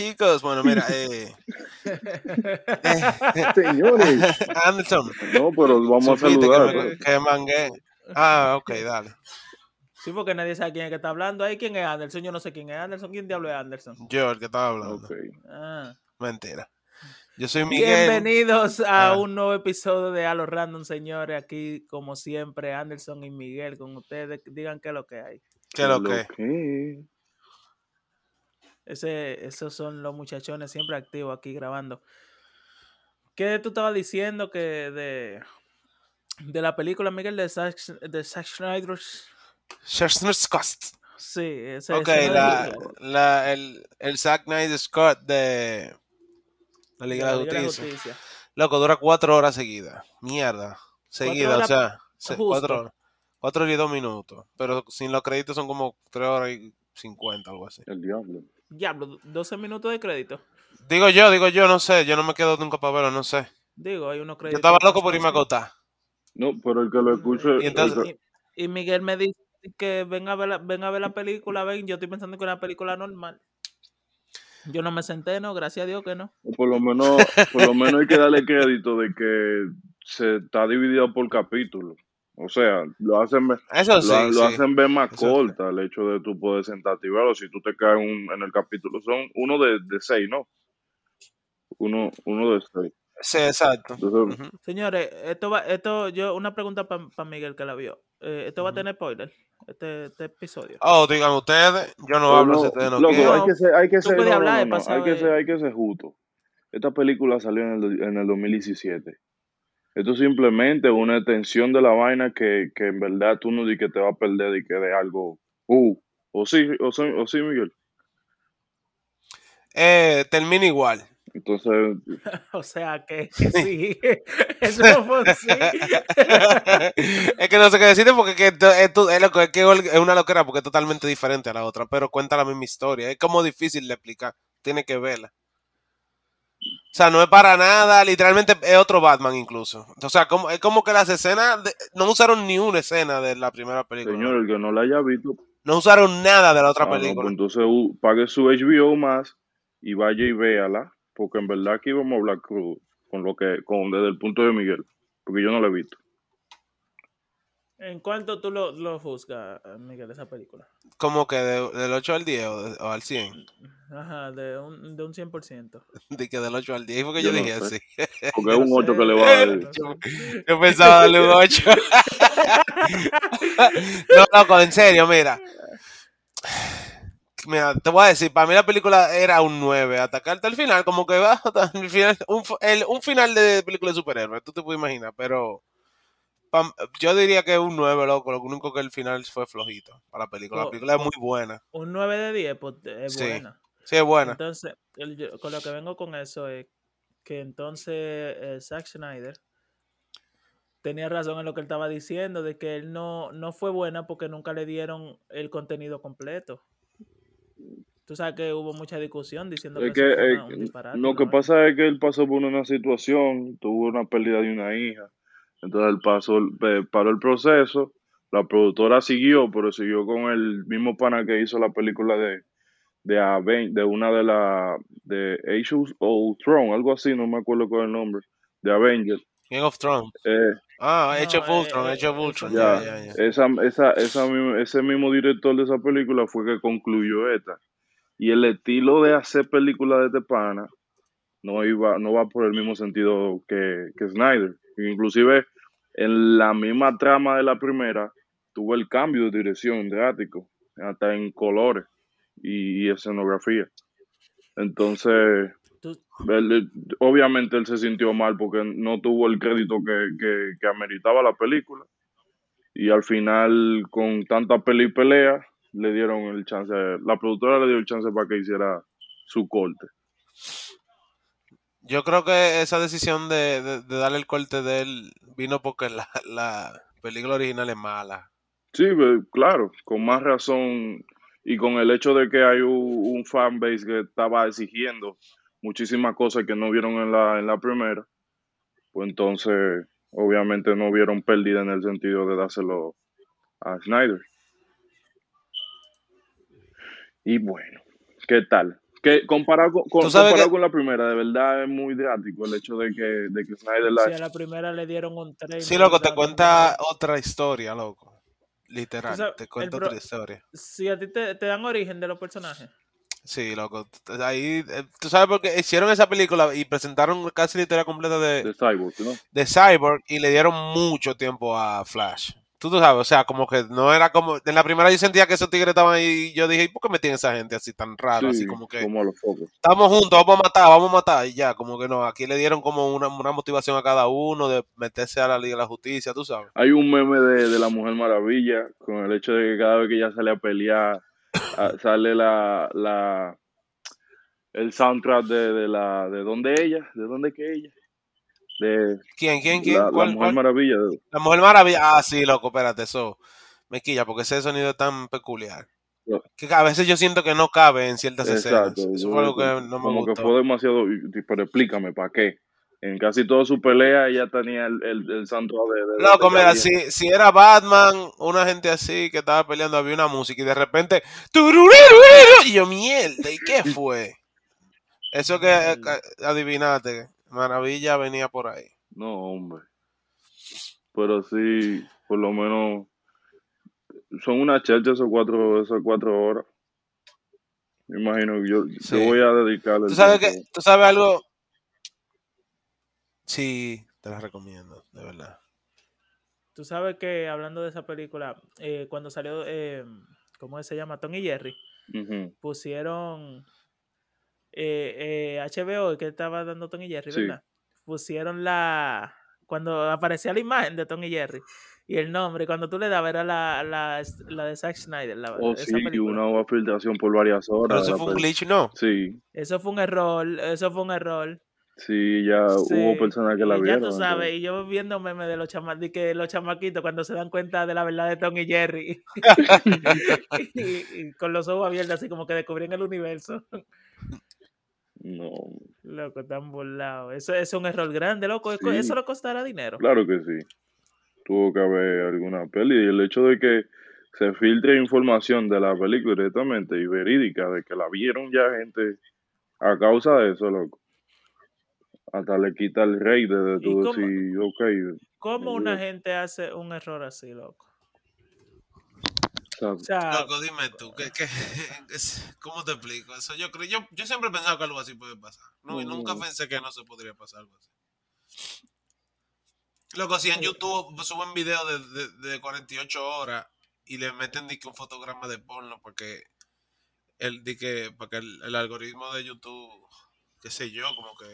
chicos. Bueno, mira, eh, Señores. Anderson. No, pero vamos a que, saludar. me- pues. que mangué. Ah, ok, dale. Sí, porque nadie sabe quién es que está hablando. Ahí, ¿quién es Anderson? Yo no sé quién es Anderson. ¿Quién diablo es Anderson? Yo, el que estaba hablando. Ok. Ah. Mentira. Yo soy Miguel. Bienvenidos a Ah. un nuevo episodio de A los Random, señores. Aquí, como siempre, Anderson y Miguel con ustedes. Digan qué es lo que hay. ¿Qué es lo que? Ese, esos son los muchachones siempre activos aquí grabando. ¿Qué tú estabas diciendo que de, de la película, Miguel, de Zack, de Zack Snyder? Schwarzenegger. Sí, ese Ok, ese la, es- la, el, el Zack Snyder Scott de la de Liga la de Liga de la Justicia. Justicia. Loco, dura cuatro horas seguidas. Mierda. Seguidas, o sea, se- cuatro horas. Cuatro y dos minutos. Pero sin los créditos son como tres horas y cincuenta, algo así. El diablo. Diablo, 12 minutos de crédito. Digo yo, digo yo, no sé. Yo no me quedo nunca para verlo, no sé. Digo, hay unos Yo créditos. estaba loco por irme a acostar. No, pero el que lo escuche. Y entonces- Y, y Miguel me dice que ven a ver la, ven a ver la película, ven, yo estoy pensando que es una película normal. Yo no me senté, no, gracias a Dios que no. por lo menos, por lo menos hay que darle crédito de que se está dividido por capítulos. O sea, lo hacen ver, Eso lo, sí, lo sí. hacen ver más Eso sí. corta el hecho de tú poder sentarte y verlo. Si tú te caes un- en el capítulo, son uno de, de seis, ¿no? Uno, uno de seis. Sí, exacto. Entonces. Señores, esto va, esto, yo, una pregunta para Miguel que la vio. Eh, esto va a tener spoiler, este, este episodio. Oh, digan ustedes. Yo no hablo si ustedes no loco, quieren. hay que ser, hay que ser, no, no, hay que ser, hay que ser justo. Esta película salió en el, en el 2017. Esto es simplemente una extensión de la vaina que, que en verdad tú no di que te va a perder y que de algo. Uh, o sí, o sí, o sí, Miguel. Eh, termina igual. Entonces, O sea que, que sí, eso fue así. es que no sé qué decirte porque que esto- esto- es, loco, es que es una locura porque es totalmente diferente a la otra, pero cuenta la misma historia. Es como difícil de explicar. Tiene que verla. O sea, no es para nada, literalmente es otro Batman incluso. O sea, como, es como que las escenas, de- no usaron ni una escena de la primera película. señor, el que no la haya visto, No usaron nada de la otra ah, no, pues película. entonces uh, pague su HBO más y vaya y véala, porque en verdad aquí vamos a hablar crudo, con lo que, con desde el punto de Miguel, porque yo no la he visto. ¿En cuánto tú lo, lo juzgas, Miguel, esa película? Como que de- del 8 al 10 o, de- o al 100. Ajá, de un, de un 100%. De que del 8 al 10. Porque Yo yo, no dije sé. así. Porque es un No 8 que le va a dar. Yo pensaba darle un 8. no, loco, en serio, mira. Mira, te voy a decir, para mí la película era un 9, hasta que hasta el final, como que va hasta el final, un, el- un final de película de superhéroes, tú te puedes imaginar, pero yo diría que es un 9, loco, lo único que el final fue flojito para la película. La Co- película es co- muy buena, Un 9 de 10, pues es Sí. buena. Sí es buena. Entonces, el- yo- con lo que vengo con eso es que entonces eh, Zack Snyder tenía razón en lo que él estaba diciendo, de que él no, no fue buena porque nunca le dieron el contenido completo. Tú sabes que hubo mucha discusión diciendo Es que, que eso fue eh, un disparate, lo que pasa es que él pasó por una situación, tuvo una pérdida de una hija, entonces él pasó, eh, paró el proceso, la productora siguió, pero siguió con el mismo pana que hizo la película de de, Aven- de una de la de Age of Ultron, algo así, no me acuerdo cuál es el nombre, de Avengers. Game of Thrones. Eh, Ah, No, Age of eh, Ultron, eh, Age of Ultron, ya, ya, ya, ya. Esa, esa, esa, ese mismo director de esa película fue que concluyó esta. Y el estilo de hacer películas de este pana no iba, no va por el mismo sentido que, que Snyder. Inclusive en la misma trama de la primera tuvo el cambio de dirección drástico, hasta en colores y, y escenografía. Entonces, él- obviamente él se sintió mal porque no tuvo el crédito que, que, que ameritaba la película. Y al final, con tanta peli y pelea, le dieron el chance, la productora le dio el chance para que hiciera su corte. Yo creo que esa decisión de, de- de darle el corte de él vino porque la, la película original es mala. Sí, claro, con más razón y con el hecho de que hay un, un fanbase que estaba exigiendo muchísimas cosas que no vieron en la, en la primera, pues entonces obviamente no vieron pérdida en el sentido de dárselo a Snyder. Y bueno, ¿qué tal? Que comparado con, comparado que- con la primera, de verdad es muy drástico el hecho de que, de que Snyder la... Si a la primera le dieron un 30. Sí, loco, te cuenta otra historia, loco. Literal, te pro- otra historia. Si a ti te, te dan origen de los personajes. Sí, loco. Ahí, eh, tú sabes por qué hicieron esa película y presentaron casi la historia completa de, de Cyborg, ¿no? de Cyborg y le dieron mucho tiempo a Flash. Tú, tú sabes, o sea, como que no era como. En la primera yo sentía que esos tigres estaban ahí y yo dije, ¿y por qué me tienen esa gente así tan rara? así Sí, como que. como a los. Estamos juntos, vamos a matar, vamos a matar. Y ya, como que no. Aquí le dieron como una, una motivación a cada uno de meterse a la Liga de la Justicia, tú sabes. Hay un meme de, de la Mujer Maravilla con el hecho de que cada vez que ella sale a pelear sale la, la el soundtrack de, de la de dónde ella, de dónde que ella, de ¿Quién, quién, quién? la, la ¿Cuál, Mujer cuál? Maravilla. La Mujer Maravilla. Ah, sí, loco, espérate, eso me quilla porque ese sonido es tan peculiar. No. Que a veces yo siento que no cabe en ciertas Exacto. escenas. Eso fue algo que no me como que fue demasiado, pero explícame, ¿para qué? En casi toda su pelea ella tenía el, el, el soundtrack de, de- Loco, mira, si, si era Batman, una gente así que estaba peleando, había una música y de repente. Y yo, mierda, ¿y qué fue? Eso que eh, que adivinaste, Maravilla venía por ahí. No, hombre. Pero sí, por lo menos son una chelcha esos cuatro, esas cuatro horas. Me imagino que yo Sí. te voy a dedicar el ¿Tú sabes, tiempo. que, ¿Tú sabes algo? Sí, te la recomiendo, de verdad. Tú sabes que hablando de esa película, eh, cuando salió, eh, ¿cómo se llama? Tom y Jerry, pusieron eh, eh, HBO, que estaba dando Tom y Jerry, Sí. ¿verdad? Pusieron la. Cuando aparecía la imagen de Tom y Jerry y el nombre, cuando tú le dabas era la, la, la de Zack Snyder. La, Oh, esa sí, película. una filtración por varias horas. eso fue un glitch, ¿no? Sí, Eso fue un error, eso fue un error. sí, ya Sí, hubo personas que la y vieron. Ya tú sabes, entonces. y yo viendo memes de los, chama de que los chamaquitos cuando se dan cuenta de la verdad de Tom y Jerry. y, y con los ojos abiertos, así como que descubrían el universo. No, Loco, tan burlado. Eso, eso es un error grande, loco. Sí. Eso le costará dinero. claro que sí. Tuvo que haber alguna peli. Y el hecho de que se filtre información de la película directamente y verídica, de que la vieron ya gente a causa de eso, loco. Hasta le quita el rey de, de ¿Y tú cómo- decir, ok. ¿Cómo una gente hace un error así, loco? O sea, Loco, dime tú, ¿qué, qué, es- ¿cómo te explico eso? Yo creo, yo, yo siempre he pensado que algo así puede pasar. No, y nunca Mm. pensé que no se podría pasar algo así. Loco, si en YouTube suben videos de, de, de 48 horas y le meten que un fotograma de porno porque el, di que, porque el, el algoritmo de YouTube, qué sé yo, como que...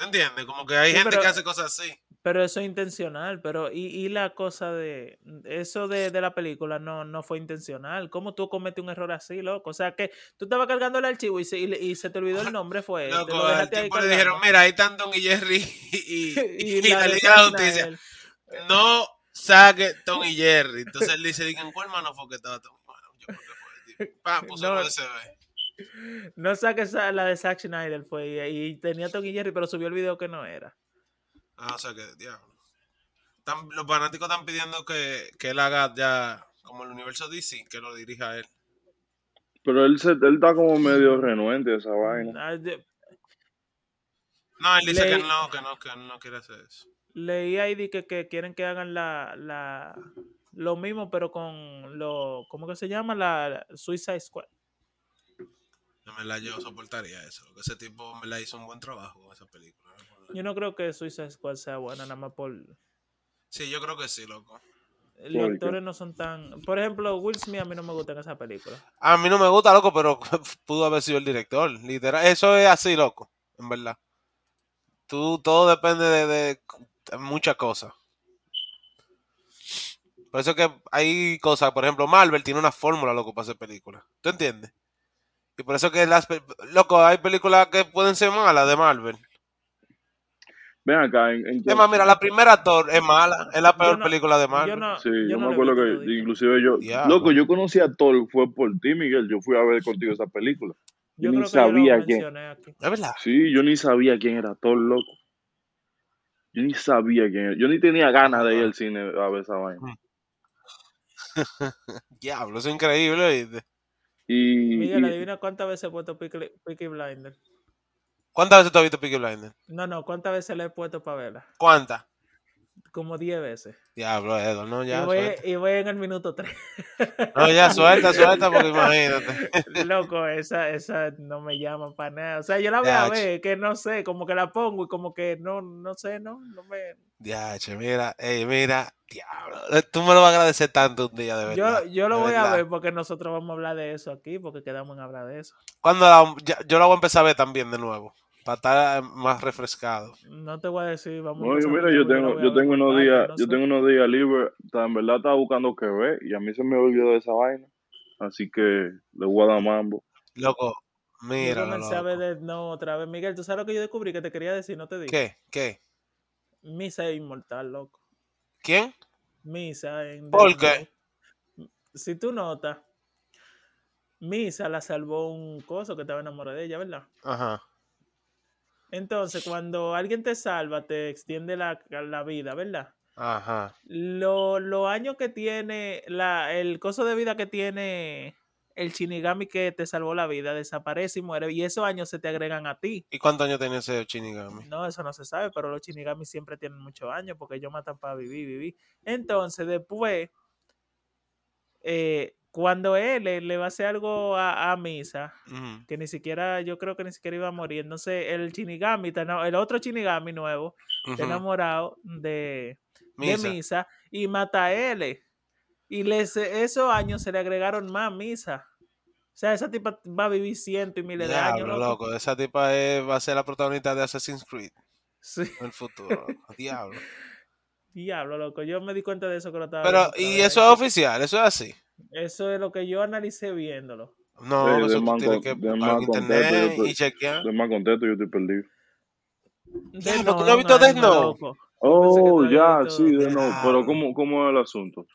¿Te entiendes? Como que hay Sí, gente pero- que hace cosas así. pero eso es intencional. Pero, y, y la cosa de. Eso de, de la película no, no fue intencional. ¿Cómo tú cometes un error así, loco? O sea, que tú estabas cargando el archivo y se, y, se te olvidó el nombre, fue. Loco, lo al le dijeron, mira, ahí están Don y Jerry y, y, y la de Liga de Zack la Justicia. No saque Tom y Jerry. Entonces él dice, ¿en cuál mano fue que estaba Tom? Bueno, yo creo que fue el tipo. Puso No. el USB. No saques la de Zack Snyder, fue. Y, y tenía Tom y Jerry, pero subió el video que no era. Ah, o sea que, diablo. Los fanáticos están pidiendo que, que él haga ya, como el universo DC, que lo dirija él. pero él, se, él está como medio renuente a esa vaina. Ah, de- No, él dice Le- que no, que no, que él no quiere hacer eso. Leí ahí de que, que quieren que hagan la, la lo mismo, pero con lo, ¿cómo que se llama? La, la Suicide Squad. En verdad yo soportaría eso. Que ese tipo me la hizo un buen trabajo con esa película. Yo no creo que Suicide Squad sea buena, nada más por... Sí, yo creo que sí, loco. Los ¿Por qué? actores no son tan... Por ejemplo, Will Smith a mí no me gusta en esa película. A mí no me gusta, loco, pero pudo haber sido el director. Literal, eso es así, loco, en verdad. Tú, todo depende de, de- de muchas cosas. Por eso que hay cosas, por ejemplo, Marvel tiene una fórmula, loco, para hacer películas. ¿Tú entiendes? Y por eso que las, loco, hay películas que pueden ser malas de Marvel. Ven acá, en, en Es más, mira, la primera Thor es mala, es la peor no- película de Yo Marvel. no, Sí, yo yo, no me acuerdo que inclusive yo, loco, yo conocí a Thor, fue por ti, Miguel, yo fui a ver contigo esa película. Yo ni creo que yo sabía. Es verdad. Sí, yo ni sabía quién era Thor, loco. Yo ni sabía quién era. Yo ni tenía ganas de ir al cine a ver esa vaina. Diablo, eso es increíble. ¿oíste? Y, Miguel, y- adivina cuántas veces he puesto Peaky, Peaky Blinder. ¿Cuántas veces tú has visto Peaky Blinders? No, no, ¿cuántas veces le he puesto para verla? ¿Cuántas? Como 10 veces. Diablo, Edo, no, ya, y, voy, y voy en el minuto 3. No, ya, suelta, suelta, porque imagínate. Loco, esa, esa no me llama para nada. O sea, yo la voy a ver, que no sé, como que la pongo y como que no, no sé, no, no me... Diache, mira, ey, mira, diablo. Tú me lo vas a agradecer tanto un día, de verdad. Yo, yo lo voy a ver porque nosotros vamos a hablar de eso aquí, porque quedamos en hablar de eso. Cuando la- yo la voy a empezar a ver también de nuevo, para estar más refrescado. No te voy a decir, vamos a No, mira, yo tengo, yo tengo unos días, no yo sé. tengo unos días libres, ta- en verdad estaba buscando qué ver y a mí se me olvidó de esa vaina. Así que le voy a dar mambo. Loco, Yo mira, comencé a ver de no otra vez. Miguel, ¿tú sabes lo que yo descubrí que te quería decir? No te digo. ¿Qué? ¿Qué? Misa es inmortal, loco. ¿Quién? Misa en ¿Por qué? Si tú notas, Misa la salvó un coso que estaba enamorado de ella, ¿verdad? Ajá. Entonces, cuando alguien te salva, te extiende la, la vida, ¿verdad? Ajá. Lo- Los años que tiene, la, el coso de vida que tiene el Shinigami que te salvó la vida, desaparece y muere. Y esos años se te agregan a ti. ¿Y cuántos años tenía ese Shinigami? No, eso no se sabe, pero los Shinigami siempre tienen muchos años porque ellos matan para vivir, vivir. Entonces, después, eh, cuando él le, le va a hacer algo a, a Misa, que ni siquiera, yo creo que ni siquiera iba a morir. Entonces, el Shinigami, el otro Shinigami nuevo, está enamorado de, Misa. de Misa y mata a él. Y les, esos años se le agregaron más Misa. O sea, esa tipa va a vivir cientos y miles de años. Loco. loco. Esa tipa es- va a ser la protagonista de Assassin's Creed Sí, en el futuro. Diablo. diablo, loco. Yo me di cuenta de eso que lo estaba Pero, viendo ¿y eso es oficial? ¿Eso es así? Eso es lo que yo analicé viéndolo. No, Sí, eso de tú tienes que de buscar internet yo y te- chequear. Estoy más contento, yo estoy perdido. Death ¿tú no has Note, visto un Death Note? Oh, ya, sí, de no. Pero. ¿cómo, ¿cómo es el asunto?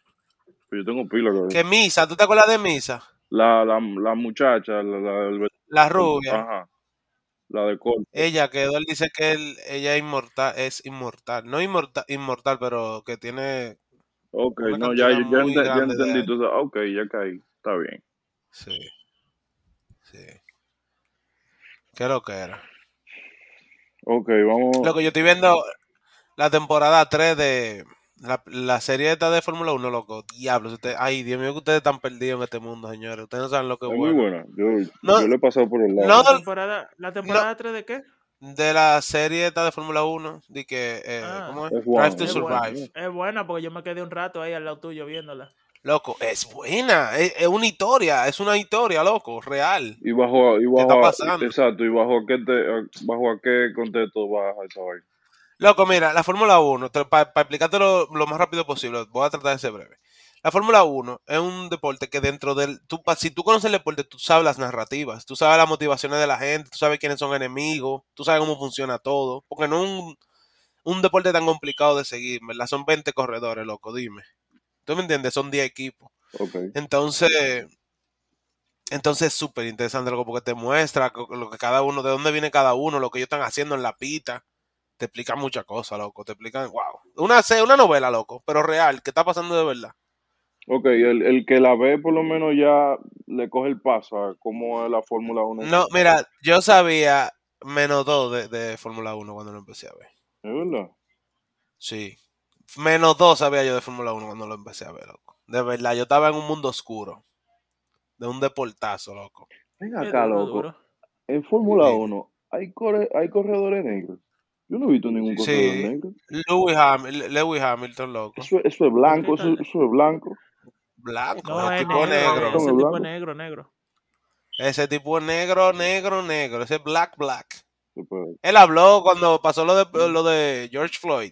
Pues yo tengo pila que ¿Qué Misa? ¿Tú te acuerdas de Misa? La, la, la muchacha, la, la, el- La rubia. Ajá. La de corte. Ella quedó, él dice que él, ella es inmortal, es inmortal. No inmortal, inmortal, pero que tiene... Ok, no, ya, ya, ya muy ente- ya grande de entendí. tú ok, ya caí. Está bien. Sí. Sí. ¿Qué lo que era? Ok, vamos. Lo que yo estoy viendo la temporada 3 de la, la serie esta de Fórmula 1, loco. Diablos, usted, ay, Dios mío, que ustedes están perdidos en este mundo, señores. Ustedes no saben lo que es es muy bueno. buena. Yo, No, yo le he pasado por el lado. no, ¿La temporada, ¿La temporada 3 de qué? De la serie esta de Fórmula 1, de que, eh, Ah. ¿cómo es? F1, Drive to Es buena, Survive. es buena porque yo me quedé un rato ahí al lado tuyo viéndola. Loco, es buena, es, es una historia, es una historia, loco, real. Y bajo, y ¿Qué bajo, está a- pasando? exacto, y bajo a qué, te, a- bajo a qué contexto baja esa vaina. Loco, mira, la Fórmula 1, para explicártelo lo más rápido posible, voy a tratar de ser breve. La Fórmula 1 es un deporte que dentro del... Tú, si tú conoces el deporte, tú sabes las narrativas, tú sabes las motivaciones de la gente, tú sabes quiénes son enemigos, tú sabes cómo funciona todo, porque no es un, un deporte tan complicado de seguir, ¿verdad? Son 20 corredores, loco, dime. ¿Tú me entiendes? Son 10 equipos. Ok. Entonces, entonces es súper interesante loco, porque te muestra lo que cada uno, de dónde viene cada uno, lo que ellos están haciendo en la pita. Te explica muchas cosas, loco. Te explican, wow. Una, una novela, loco, pero real, que está pasando de verdad. Ok, el, el que la ve por lo menos ya le coge el paso a cómo es la Fórmula 1. No, mira, yo sabía menos dos de, de Fórmula 1 cuando lo empecé a ver. ¿Es verdad? Sí. Menos dos sabía yo de Fórmula 1 cuando lo empecé a ver, loco. De verdad, yo estaba en un mundo oscuro. De un deportazo, loco. Ven acá, loco. En Fórmula Dime. 1 hay, corre, hay corredores negros. Yo no he visto ningún corredor Sí. negro. Lewis, Hamil- Lewis Hamilton, loco. Eso, eso es blanco, ¿Qué eso, eso es blanco. Blanco, No, el es tipo negro. Ese tipo blanco. es negro, negro. Ese tipo es negro, negro, negro. Ese black, black. Él habló cuando pasó lo de, lo de George Floyd.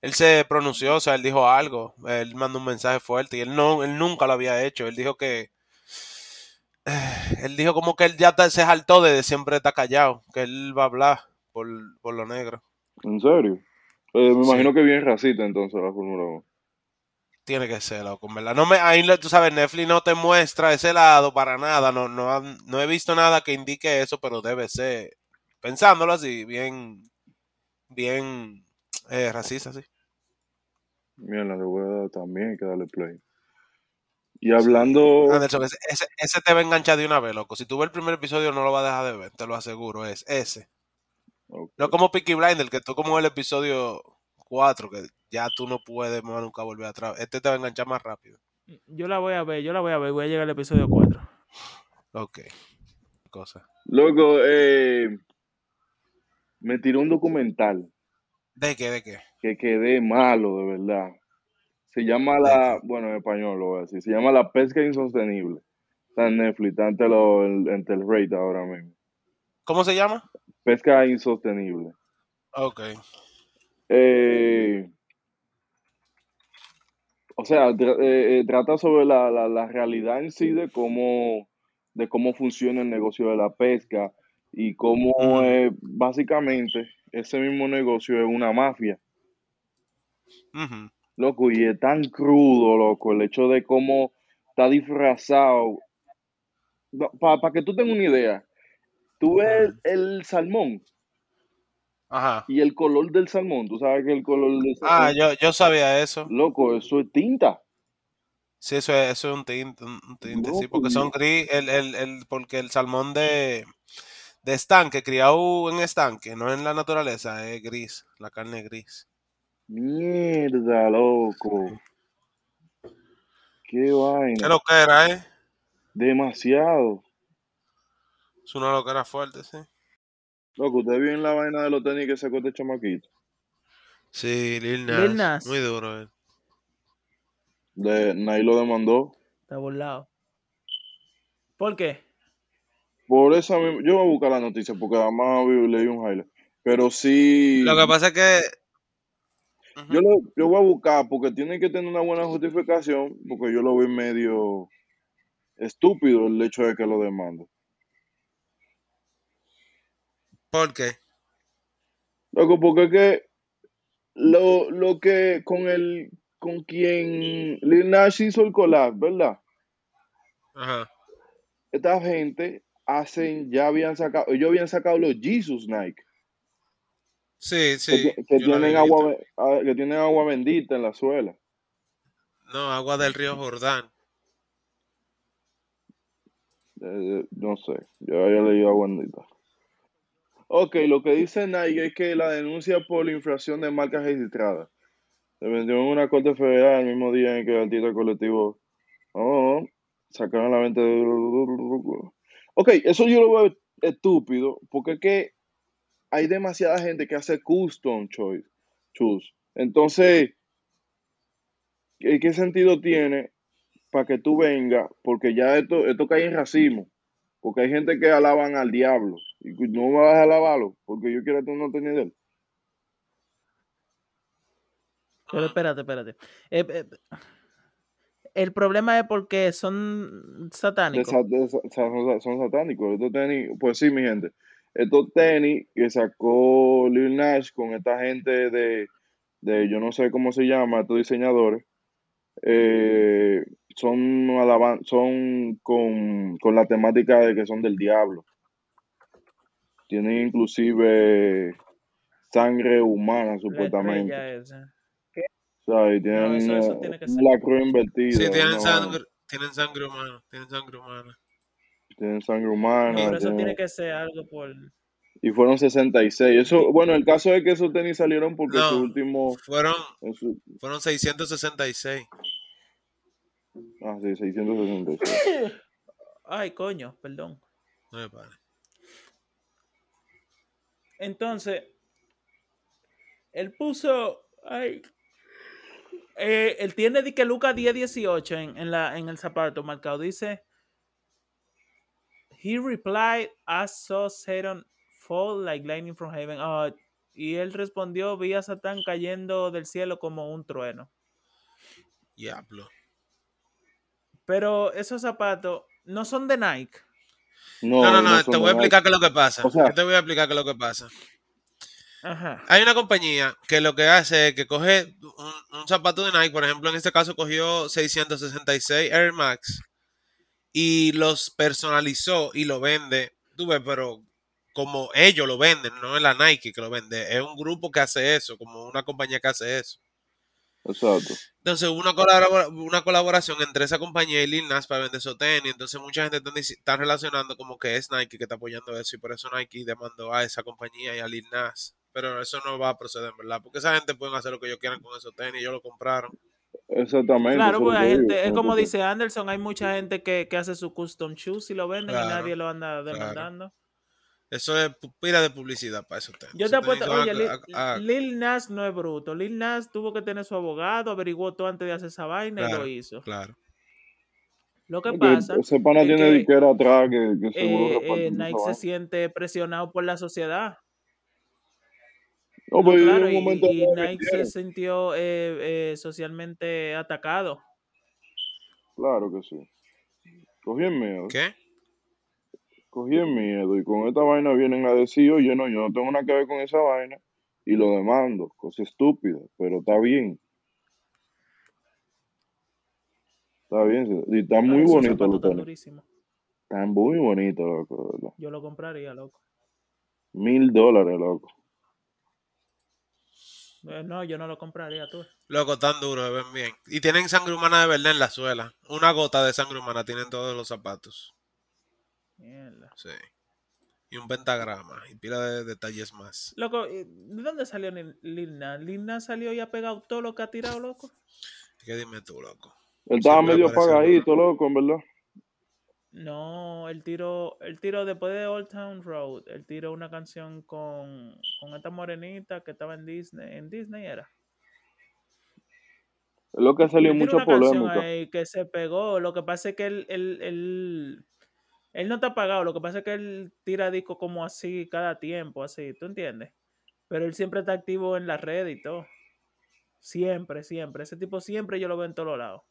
Él se pronunció, o sea, él dijo algo. Él mandó un mensaje fuerte y él no, él nunca lo había hecho. Él dijo que, él dijo como que él ya se saltó de siempre estar callado, que él va a hablar por, por lo negro. ¿En serio? Eh, me Sí. imagino que bien racista entonces la Fórmula 1. Tiene que ser, loco, ¿verdad? No me, ahí tú sabes, Netflix no te muestra ese lado para nada. No, no, no he visto nada que indique eso, pero debe ser, pensándolo así, bien, bien eh, racista, sí. Mierda, le voy a dar también hay que darle play. Y hablando, Anderson, ese, ese, ese te va a enganchar de una vez, loco. Si tú ves el primer episodio, no lo vas a dejar de ver, te lo aseguro. Es ese. No como Peaky Blinder, que tú como el episodio 4, que ya tú no puedes más nunca volver atrás. Este te va a enganchar más rápido. Yo la voy a ver, yo la voy a ver. Voy a llegar al episodio 4. Ok. Cosa. loco, eh, me tiró un documental ¿De qué? ¿De qué? que quedé malo, de verdad. Se llama la, bueno, en español lo voy a decir, se llama La Pesca Insostenible. Está en Netflix, está en, telo- en Telrate ahora mismo. ¿Cómo se llama? Pesca Insostenible. Ok. Eh, o sea, tra- eh, eh, trata sobre la, la, la realidad en sí de cómo, de cómo funciona el negocio de la pesca y cómo eh, básicamente ese mismo negocio es una mafia. Loco, y es tan crudo, loco, el hecho de cómo está disfrazado. Para que tú tengas una idea, tú ves el salmón Ajá. y el color del salmón, tú sabes que el color del Ah, salmón, yo, yo sabía eso. loco, eso es tinta. Sí, eso es, eso es un tinte, un tinte, sí, porque son gris, el, el, el, porque el salmón de, de estanque, criado en estanque, no en la naturaleza, es gris, la carne es gris. Mierda, loco. Qué ¿Qué vaina. lo que era, eh? Demasiado. Es una loquera fuerte, sí. Loco, ¿usted vio en la vaina de los tenis que sacó este chamaquito? Sí, Lil Nas, Lil Nas. muy duro, eh. De, Nike lo demandó. Está burlado. ¿Por qué? Por esa misma, yo voy a buscar la noticia porque además vi- leí un highlight. Pero sí, Lo que pasa es que... Yo lo, yo voy a buscar porque tiene que tener una buena justificación porque yo lo vi medio estúpido el hecho de que lo demande. ¿Por qué? Loco, porque es que lo, lo que con el con quien Lil Nas hizo el collab, ¿verdad? Ajá. Esta gente hacen, ya habían sacado, ellos habían sacado los Jesus Nike, Sí, sí, que tienen agua, ah, que tienen agua bendita en la suela. No, agua del río Jordán. Eh, no sé, yo había leído agua bendita. Ok, lo que dice Nike es que la denuncia por la infracción de marcas registradas se vendió en una corte federal el mismo día en que el artista colectivo oh, sacaron la venta de... Ok, eso yo lo veo estúpido porque es que hay demasiada gente que hace custom choice, choose. Entonces, ¿qué, sentido tiene para que tú vengas? Porque ya esto, esto cae en racismo. Porque hay gente que alaban al diablo. Y no me vas a alabarlo porque yo quiero tener de él. Pero espérate, espérate. Eh, eh, el problema es porque son satánicos. de son satánicos. Estos tenis, pues sí, mi gente. Estos tenis que sacó Lil Nash con esta gente de, de yo no sé cómo se llama, estos diseñadores, eh, son alaban son con, con la temática de que son del diablo. Tienen inclusive sangre humana, supuestamente. O sea, y No, tienen eso, eso eh, tiene que ser. la cruz invertida. Sí, tienen sangre, tienen sangre humana, tienen sangre humana. Tienen sangre humana. pero eso tienen- tiene que ser algo por. Y fueron 66. Eso, bueno, el caso es que esos tenis salieron porque No. su último. Fueron, su- fueron 666. Ah, sí, 666. Ay, coño, perdón. No me pare. Entonces, él puso. Ay. Eh, él tiene de que Lucas 1018 en, en, la, en el zapato marcado. Dice. He replied, I saw Satan fall like lightning from heaven. Ah, y él respondió, vi a Satán cayendo del cielo como un trueno. Diablo. Pero esos zapatos no son de Nike. No, No, no, te voy a explicar qué es lo que pasa. O sea- Yo te voy a explicar qué es lo que pasa. Ajá. Hay una compañía que lo que hace es que coge un, un zapato de Nike, por ejemplo, en este caso cogió 666 Air Max y los personalizó y lo vende. Tú ves, pero como ellos lo venden, no es la Nike que lo vende, es un grupo que hace eso, como una compañía que hace eso. Exacto. Entonces hubo una, colabora- una colaboración entre esa compañía y Lil Nas para vender esos tenis. Entonces mucha gente está, relacionando como que es Nike que está apoyando eso y por eso Nike demandó a esa compañía y a Lil Nas. Pero eso no va a proceder, ¿verdad? Porque esa gente puede hacer lo que ellos quieran con esos tenis. Ellos lo compraron. Exactamente. Claro, pues hay gente, digo. es como dice Anderson, hay mucha gente que, que hace su custom shoes y lo venden y nadie lo anda claro. Eso es pila de publicidad para tenis. Yo te apuesto, oye, a- Lil, a- a- Lil Nas no es bruto. Lil Nas tuvo que tener su abogado, averiguó todo antes de hacer esa vaina y lo hizo. claro. Lo que Porque pasa ese pana es tiene que, diquera atrás que, que seguro eh, reparten eh, Nike se siente presionado por la sociedad. No, No, pues en claro, y, momento y lo Nike se sintió eh, eh, socialmente atacado. Claro que sí. Cogí el miedo. ¿Qué? Cogí el miedo. Y con esta vaina vienen a decir, oye, no, yo no tengo nada que ver con esa vaina. Y lo demando. Cosa estúpida. Pero está bien. Está bien. Y está muy bonito durísimos. Están muy bonitos, loco. verdad. Yo lo compraría, loco. Mil dólares, loco. Eh, no, yo no lo compraría, tú. Loco, tan duro, ven bien. Y tienen sangre humana de verdad en la suela. Una gota de sangre humana tienen todos los zapatos. Mierda. Sí. Y un pentagrama. Y pila de detalles más. Loco, ¿de dónde salió Lil Nas? Lil Nas salió y ha pegado todo lo que ha tirado, loco. ¿Qué dime tú, loco? Él estaba Siempre medio apagadito, loco, en verdad. No, el tiro, el tiro después de Old Town Road, el tiro una canción con, con esta morenita que estaba en Disney, en Disney era. Es lo que tiró mucha polémica. ahí que se pegó. Lo que pasa es que él, él, él, él no está pagado. Lo que pasa es que él tira discos como así cada tiempo, así, ¿tú entiendes? Pero él siempre está activo en las redes y todo. Siempre, siempre. Ese tipo siempre yo lo veo en todos lados.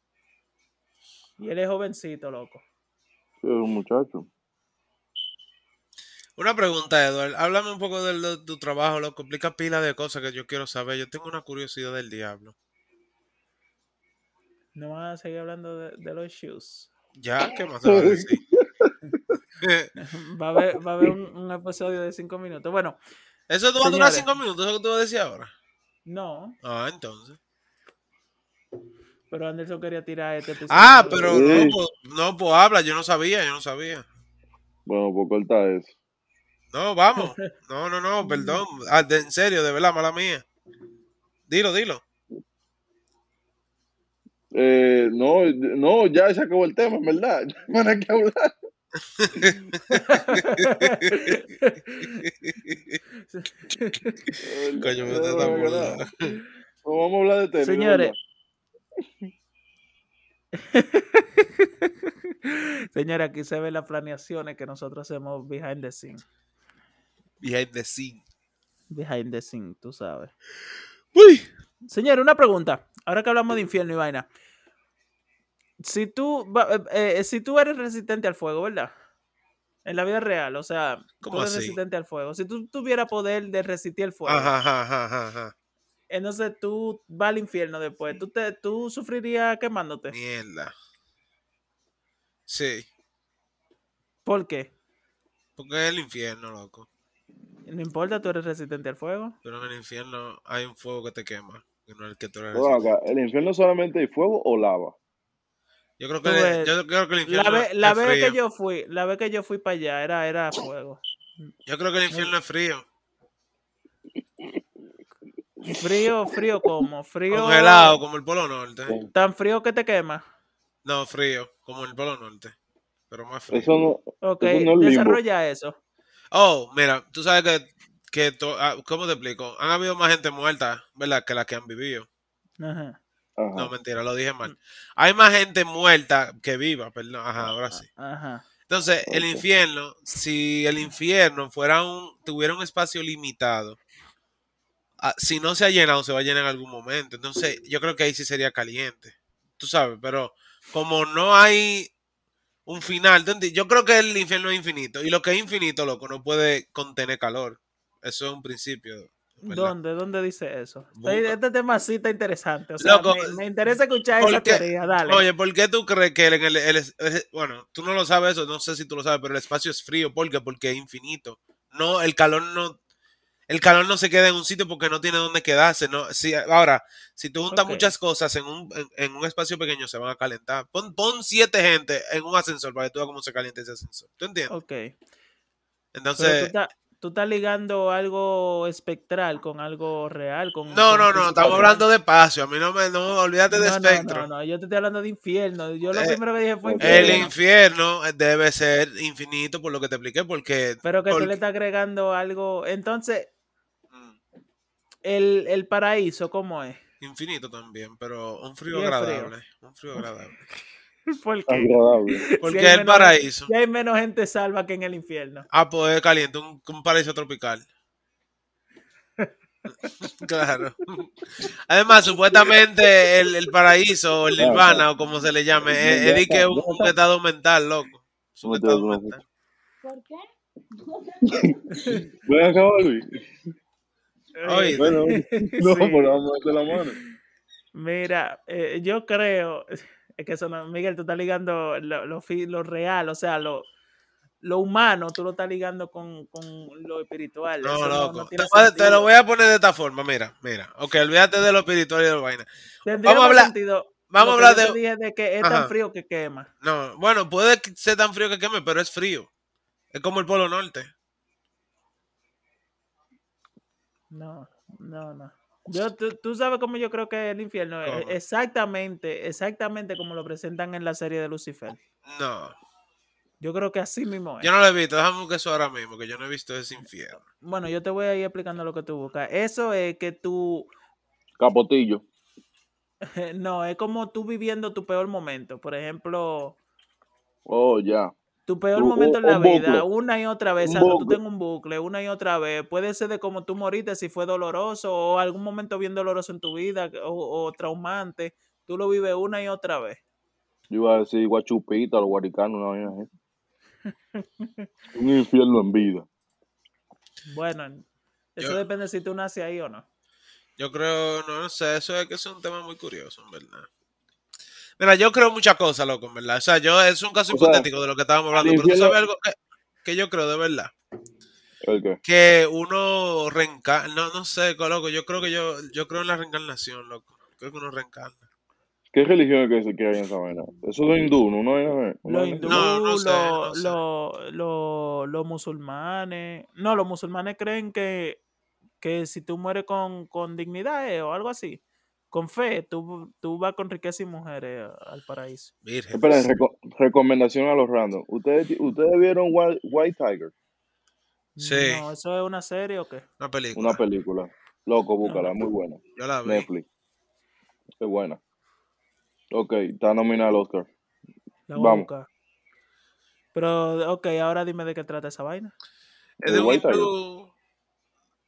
Y él es jovencito, loco. Sí, es un muchacho. Una pregunta, Eduardo. Háblame un poco de, lo- tu trabajo, loco. Explica pila de cosas que yo quiero saber. Yo tengo una curiosidad del diablo. No vas a seguir hablando de, de los shoes. ¿Ya? ¿Qué más te va a decir? Va a haber, va a haber un, un episodio de cinco minutos. Bueno, Eso te va a durar cinco minutos, eso que tú vas a decir ahora. no, Ah, entonces. pero Anderson quería tirar este episodio. Ah, pero Sí. no, pues, no, pues habla, yo no sabía, yo no sabía. Bueno, pues corta eso. No, vamos. No, no, no, perdón. Ah, de- en serio, de verdad, mala mía. Dilo, dilo. Eh, no, no, ya se acabó el tema, en verdad. No hay que hablar. Coño, me está tan no. Vamos a hablar de tenis. Señores. Señora, aquí se ven las planeaciones que nosotros hacemos behind the scene. Behind the scene. Behind the scene, tú sabes. Uy. Señor, una pregunta. Ahora que hablamos de infierno y vaina. Si tú, eh, eh, si tú eres resistente al fuego, ¿verdad? En la vida real, o sea, tú ¿Cómo eres así? resistente al fuego. Si tú tuvieras poder de resistir el fuego, Ajá, ajá, ajá, entonces tú vas al infierno después. ¿Tú, te, tú sufrirías quemándote? Mierda. Sí, ¿Por qué? porque es el infierno, loco. No importa, tú eres resistente al fuego. Pero en el infierno hay un fuego que te quema, que no es el que tú eres. Acá, ¿El infierno solamente hay fuego o lava? Yo creo que, yo creo que el La infierno vez, la es vez frío. que yo fui, la vez que yo fui para allá era, era fuego. Yo creo que el infierno es frío. Frío, frío como, frío. Congelado, como el Polo Norte. Tan frío que te quema. No, frío, como el Polo Norte. Pero más frío. Eso no, Ok, Eso no es limbo. desarrolla eso. Oh, mira, tú sabes que, que to- ah, ¿cómo te explico? Han habido más gente muerta, ¿verdad? Que las que han vivido. Ajá. Ajá. No, mentira, lo dije mal. Hay más gente muerta que viva, perdón. Ajá, ahora sí. Ajá. Entonces, el infierno, si el infierno fuera un, tuviera un espacio limitado, ah, si no se ha llenado, se va a llenar en algún momento. Entonces, yo creo que ahí sí sería caliente. Tú sabes, pero como no hay un final, yo creo que el infierno es infinito. Y lo que es infinito, loco, no puede contener calor. Eso es un principio. ¿Verdad? ¿Dónde? ¿Dónde dice eso? Este tema sí está interesante. O sea, Loco, me, me interesa escuchar esa porque- teoría. Dale. Oye, ¿por qué tú crees que el, el- el- el- bueno, tú no lo sabes eso, no sé si tú lo sabes, pero el espacio es frío, ¿por qué? Porque es infinito. No, el calor no, el calor no se queda en un sitio porque no tiene dónde quedarse. ¿no? Si, ahora, si tú juntas muchas cosas en un, en, en un espacio pequeño, se van a calentar. Pon, pon siete gente en un ascensor para que tú veas cómo se calienta ese ascensor. ¿Tú entiendes? Ok. Tú Entonces, tú estás ligando algo espectral con algo real. Con, no, con no, no, estamos hablando de espacio. A mí no me, no, olvídate de No, no, espectro. no, no, yo te estoy hablando de infierno. Yo lo Eh, primero que dije fue el El infierno. infierno debe ser infinito por lo que te expliqué, porque... Pero que tú porque- le estás agregando algo. Entonces, Mm, el, el paraíso, ¿cómo es? Infinito también, pero un frío. agradable. Un frío agradable. ¿Por qué? Agradable. Porque hay es el menos- paraíso. Si hay menos gente salva que en el infierno. Ah, pues es caliente, un, un paraíso tropical. claro. Además, supuestamente el, el paraíso, o el nirvana, o como se le llame, es, es de que es un, un estado mental, loco. Es un ¿Cómo te estado a- mental. ¿Por qué? Ven acá, Luis. Oye, Bueno, no, Sí. pero vamos a meter la mano. Mira, eh, yo creo, es que eso no, Miguel, tú estás ligando lo, lo, lo real, o sea, lo, lo humano, tú lo estás ligando con, con lo espiritual. No, eso loco. tiene te, lo voy a poner de esta forma, mira, mira. Ok, olvídate de lo espiritual y de la vaina. Vamos a hablar- sentido vamos a lo hablar de- dije de que es Ajá. tan frío que quema. No, bueno, puede ser tan frío que queme, pero es frío. Es como el Polo Norte. No, no, no. Yo, tú, tú sabes cómo yo creo que es el infierno. ¿Cómo? Exactamente, exactamente como lo presentan en la serie de Lucifer. No, Yo creo que así mismo es. yo no lo he visto. Déjame buscar eso ahora mismo, que yo no he visto ese infierno. Bueno, yo te voy a ir explicando lo que tú buscas. Eso es que tú, Capotillo. no, es como tú viviendo tu peor momento. Por ejemplo, Oh, ya. Tu peor Un- momento en la un vida, bucle. una y otra vez. Exacto, tú tengas un bucle, una y otra vez. Puede ser de como tú moriste, si fue doloroso o algún momento bien doloroso en tu vida o, o traumante. Tú lo vives una y otra vez. Yo iba a decir guachupita, los guaricanos, una vaina así. Un infierno en vida. Bueno, eso Yo- depende si tú naces ahí o no. Yo creo, no, no sé, eso es que es un tema muy curioso, en verdad. Mira, yo creo muchas cosas, loco, en verdad. O sea, yo es un caso O sea, hipotético de lo que estábamos hablando, pero tú sabes algo que, que yo creo de verdad. ¿El qué? Que uno reencarna, no, no sé, co- loco, yo creo que yo, yo creo en la reencarnación, loco. Creo que uno reencarna. ¿Qué religión es que, que hay en esa vaina? Eso es hindú, ¿no? Los vaina- hindú, No, no sé, no los, sé. los- los- los musulmanes. No, los musulmanes creen que, que si tú mueres con, con dignidad eh, o algo así, con fe, tú, tú vas con riqueza y mujeres al paraíso. Virgen. Esperen, reco- recomendación a los random. ¿Ustedes, ¿Ustedes vieron White, White Tiger? Sí. No, ¿eso es una serie o qué? Una película. Una película. Loco, búscala, No. muy buena. Yo la vi. Netflix. Qué buena. Ok, está nominada al Oscar. La voy a Vamos. buscar. Pero, ok, ahora dime de qué trata esa vaina. Es de un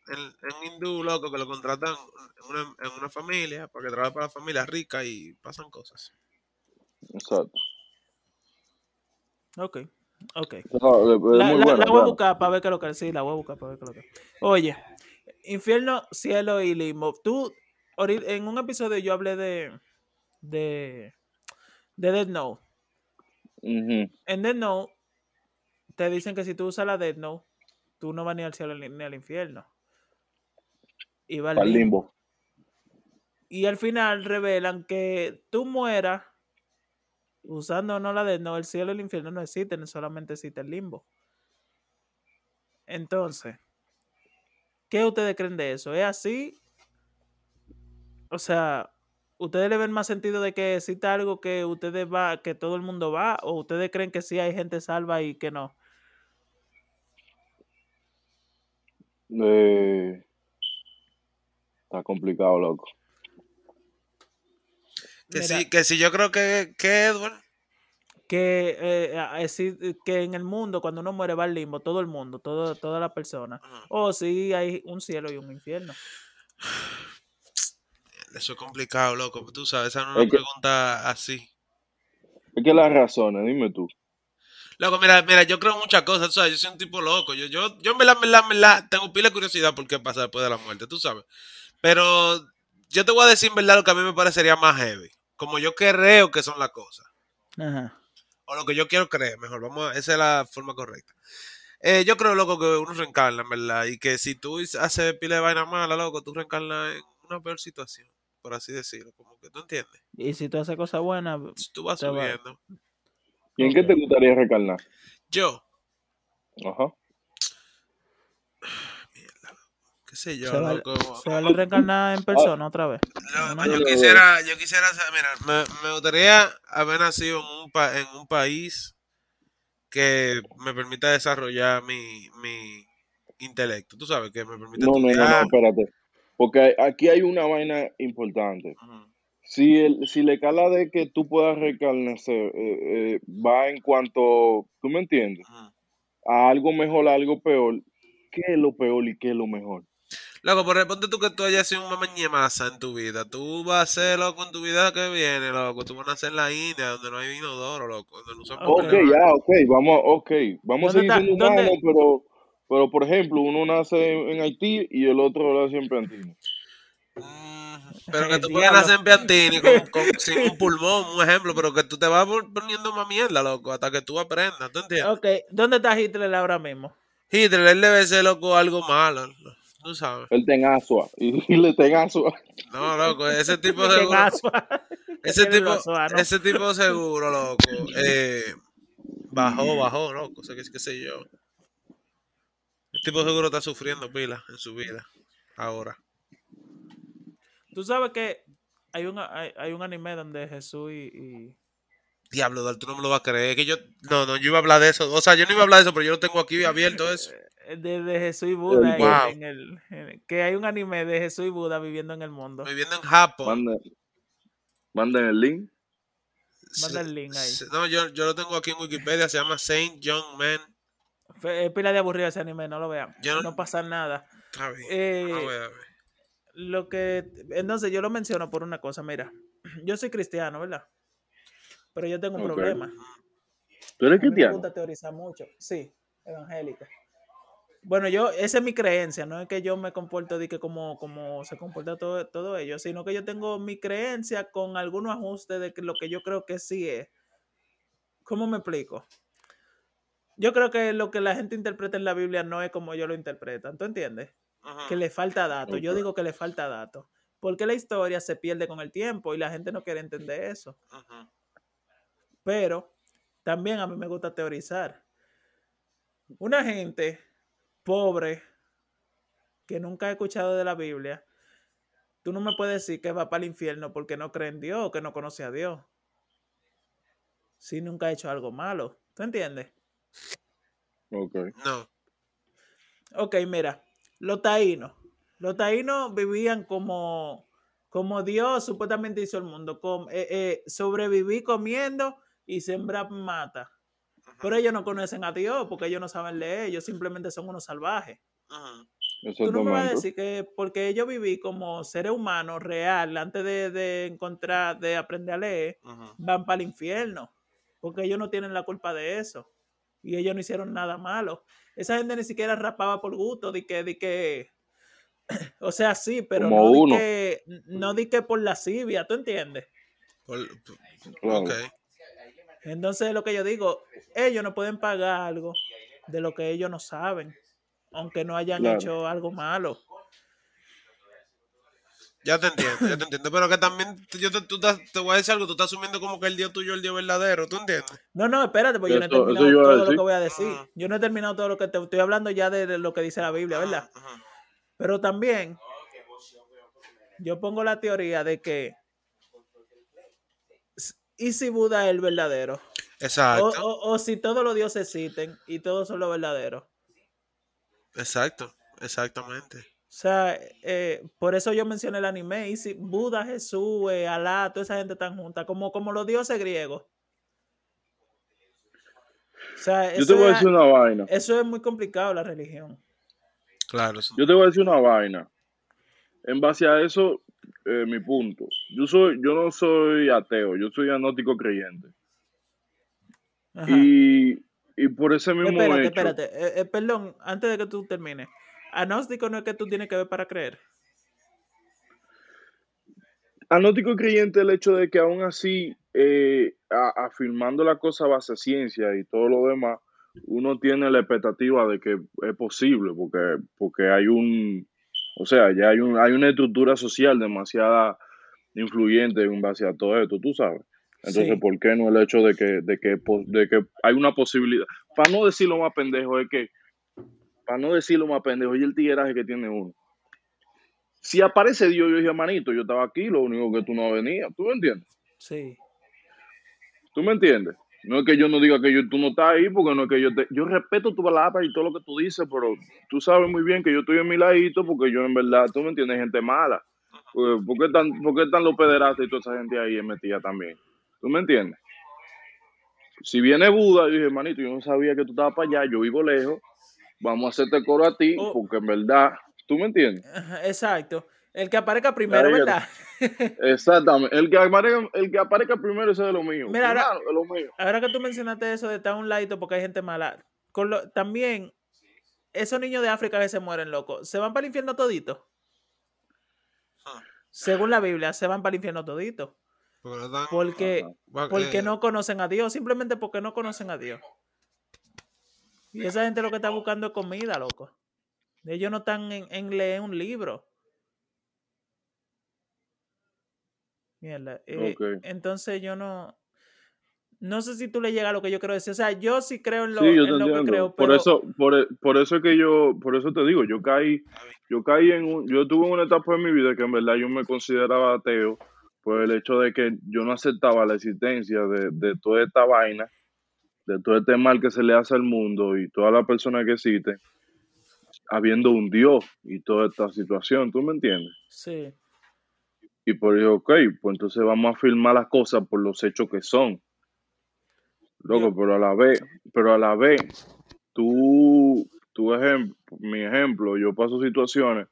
En un hindú, loco, que lo contratan en una, en una familia para que trabaje para la familia rica y pasan cosas. Exacto. Ok, ok. No, es- es La, muy la- buena, la voy a buscar para ver qué es lo que sí, la voy a buscar para ver qué es lo que Oye, infierno, cielo y limbo. Tú, en un episodio yo hablé de de de Dead Note. Ujú. En Dead Note te dicen que si tú usas la Dead Note, tú no vas ni al cielo ni ni al infierno. Y al limbo. Y al final revelan que tú mueras usando no la de no, el cielo y el infierno no existen, solamente existe el limbo. Entonces, ¿qué ustedes creen de eso? ¿Es así? O sea, ¿ustedes le ven más sentido de que exista algo que ustedes va, que todo el mundo va? ¿O ustedes creen que sí hay gente salva y que no? Eh, está complicado, loco. Que Mira. sí, que sí, yo creo que, que Edward. Que, eh, exi- que en el mundo, cuando uno muere, va al limbo, todo el mundo, todo, toda la persona. O sí hay un cielo y un infierno. Eso es complicado, loco. Tú sabes, esa no es una que- pregunta así. Es que las razones, dime tú. Loco, mira, mira, yo creo muchas cosas, tú sabes, yo soy un tipo loco. Yo, yo, yo en verdad, en verdad, en verdad, tengo pila de curiosidad por qué pasa después de la muerte, tú sabes. Pero yo te voy a decir en verdad lo que a mí me parecería más heavy. Como yo creo que son las cosas. Ajá. O lo que yo quiero creer, mejor. Vamos a, esa es la forma correcta. Eh, yo creo, loco, que uno reencarna, en verdad. Y que si tú haces pila de vaina mala, loco, tú reencarnas en una peor situación, por así decirlo. Como que tú entiendes. Y si tú haces cosas buenas, Tú vas Te va- subiendo. ¿Y en qué te gustaría reencarnar? Yo, Ajá. Qué sé yo, se va, loco. se va a reencarnar en persona otra vez. Yo, quisiera, yo quisiera, mira, me, me gustaría haber nacido en un, pa- en un país que me permita desarrollar mi, mi intelecto. Tú sabes, que me permita No, no, no, no, estudiar. espérate. Porque aquí hay una vaina importante. Si, el, si la escala de que tú puedas reencarnar eh, eh, va en cuanto, ¿tú me entiendes? A algo mejor, a algo peor, ¿qué es lo peor y qué es lo mejor? Loco, pero ponte tú que tú hayas sido un mamañemaza en tu vida. Tú vas a ser, loco, en tu vida que viene, loco. Tú vas a nacer en la India, donde no hay inodoro, loco. Donde no Ok. Ya, ok, vamos, ok, vamos a ¿Dónde seguir siendo humanos, pero, pero por ejemplo, uno nace en, en Haití y el otro nace en Plantino. Mm, Pero que El tú puedas nacer en Piantini con, con- sin un pulmón, un ejemplo, pero que tú te vas pon- poniendo más mierda, loco, hasta que tú aprendas, ¿tú entiendes? Ok, ¿dónde está Hitler ahora mismo? Hitler, él debe ser, loco, algo malo, tú sabes. Él ten asua y, le ten asua. No, loco, ese tipo Qué seguro, ese tipo, ese tipo seguro, loco, eh, bajó, bajó, loco, sé que qué sé yo. El tipo seguro está sufriendo pila en su vida, ahora. Tú sabes que hay un, hay, hay un anime donde Jesús y, y- Diablo, Dal, tú no me lo vas a creer, que yo, no, no, yo iba a hablar de eso, o sea, yo no iba a hablar de eso, pero yo lo tengo aquí abierto eso. de, de Jesús y Buda en- Wow. en, el en- que hay un anime de Jesús y Buda viviendo en el mundo. Viviendo en Japón. Manden, el link. Manda el link ahí. No, yo, yo lo tengo aquí en Wikipedia, se llama Saint John Man. Es pila de aburrido ese anime, no lo vean. Yo no- No pasa nada. Está bien. Eh, voy a ver. lo que entonces yo lo menciono por una cosa, mira, yo soy cristiano, ¿verdad? Pero yo tengo un problema. ¿Tú eres A mí me cristiano? gusta teorizar mucho. Sí, evangélica. Bueno, yo, esa es mi creencia, no es que yo me comporto de que como, como se comporta todo, todo ello, sino que yo tengo mi creencia con algunos ajustes de que lo que yo creo que sí es. ¿Cómo me explico? Yo creo que lo que la gente interpreta en la Biblia no es como yo lo interpretan, ¿tú entiendes? Ajá. Que le falta datos. Yo Ok. digo que le falta datos. Porque la historia se pierde con el tiempo y la gente no quiere entender eso. Ajá. Pero también a mí me gusta teorizar. Una gente pobre que nunca ha escuchado de la Biblia, tú no me puedes decir que va para el infierno porque no cree en Dios o que no conoce a Dios. Si nunca ha hecho algo malo. ¿Tú entiendes? Ok. No. Ok, mira, los taínos. Los taínos vivían como, como Dios supuestamente hizo el mundo. Com- eh, eh, sobreviví comiendo y sembrar mata. Pero ellos no conocen a Dios porque ellos no saben leer, ellos simplemente son unos salvajes. Ajá. Tú no me vas a decir que porque yo viví como seres humanos real antes de, de encontrar, de aprender a leer, Ajá. van para el infierno. Porque ellos no tienen la culpa de eso. Y ellos no hicieron nada malo. Esa gente ni siquiera rapaba por gusto, de que, de que, o sea, sí, pero Como no di que, no di que por lascivia, ¿tú entiendes? Por-. Entonces lo que yo digo, ellos no pueden pagar algo de lo que ellos no saben, aunque no hayan Claro. hecho algo malo. Ya te entiendo, ya te entiendo. Pero que también yo te, tú estás- te voy a decir algo, tú estás asumiendo como que el Dios tuyo es el Dios verdadero, ¿tú entiendes? No, no, espérate, porque yo no he terminado todo lo que voy a decir. Ajá. Yo no he terminado todo lo que te estoy hablando ya de, de lo que dice la Biblia, ¿verdad? Ajá. Pero también yo pongo la teoría de que ¿y si Buda es el verdadero? O, Exacto, o- o si todos los dioses existen y todos son los verdaderos. exacto, exactamente. O sea, eh, por eso yo mencioné el anime. Y si Buda, Jesús, eh, Alá, toda esa gente están juntas, como, como los dioses griegos. O sea, Yo te eso voy a es, decir una vaina. eso es muy complicado, la religión. Claro. Yo te voy a decir una vaina. En base a eso, eh, mi punto. Yo soy, yo no soy ateo, yo soy agnóstico creyente. Ajá. Y, y por ese mismo Espérate, hecho. espérate. Eh, eh, perdón, antes de que tú termines. Agnóstico no es que tú tienes que ver para creer. Agnóstico creyente el hecho de que aún así, eh, a- afirmando la cosa base ciencia y todo lo demás, uno tiene la expectativa de que es posible, porque, porque hay un, o sea, ya hay, un, hay una estructura social demasiada influyente en base a todo esto, tú sabes. Entonces, Sí. ¿por qué no el hecho de que, de que, de que hay una posibilidad? Para no decirlo más pendejo, es que, para no decirlo más pendejo, y el tigueraje que tiene uno. Si aparece Dios, yo dije, manito, yo estaba aquí, lo único que tú no venías, ¿tú me entiendes? Sí. ¿Tú me entiendes? No es que yo no diga que yo, tú no estás ahí, porque no es que yo te... Yo respeto tu palabra y todo lo que tú dices, pero tú sabes muy bien que yo estoy en mi ladito, porque yo en verdad, tú me entiendes, gente mala. Pues, ¿Por qué están, por qué están los pederastas y toda esa gente ahí metida también? ¿Tú me entiendes? Si viene Buda, yo dije, hermanito, yo no sabía que tú estabas para allá, yo vivo lejos, vamos a hacerte coro a ti, Oh. porque en verdad, ¿tú me entiendes? Exacto. El que aparezca primero, ¿verdad? Exactamente. El que aparezca, el que aparezca primero ese es de lo mío. Mira, ahora- Hermano, es lo mío. Ahora que tú mencionaste eso de estar a un ladito porque hay gente mala, con lo- también esos niños de África que se mueren, loco, ¿se van para el infierno todito? Ah. Según la Biblia, se van para el infierno todito. Porque no están- Porque, eh, no conocen a Dios, simplemente porque no conocen a Dios. Y esa gente lo que está buscando es comida, loco. Ellos no están en, en leer un libro. Mierda. eh. Entonces yo no. No sé si tú le llegas a lo que yo quiero decir. O sea, yo sí creo en lo, Sí, yo en te lo que creo, por pero eso, por, e- por eso es que yo, por eso te digo, yo caí, yo caí en un, yo tuve una etapa en mi vida que en verdad yo me consideraba ateo por el hecho de que yo no aceptaba la existencia de, de toda esta vaina, de todo este mal que se le hace al mundo y todas las personas que existen, habiendo un Dios y toda esta situación, ¿tú me entiendes? sí, Y por eso, ok, pues entonces vamos a filmar las cosas por los hechos que son. Loco, pero a la vez, pero a la vez, tú, tu ejemplo, mi ejemplo, yo paso situaciones,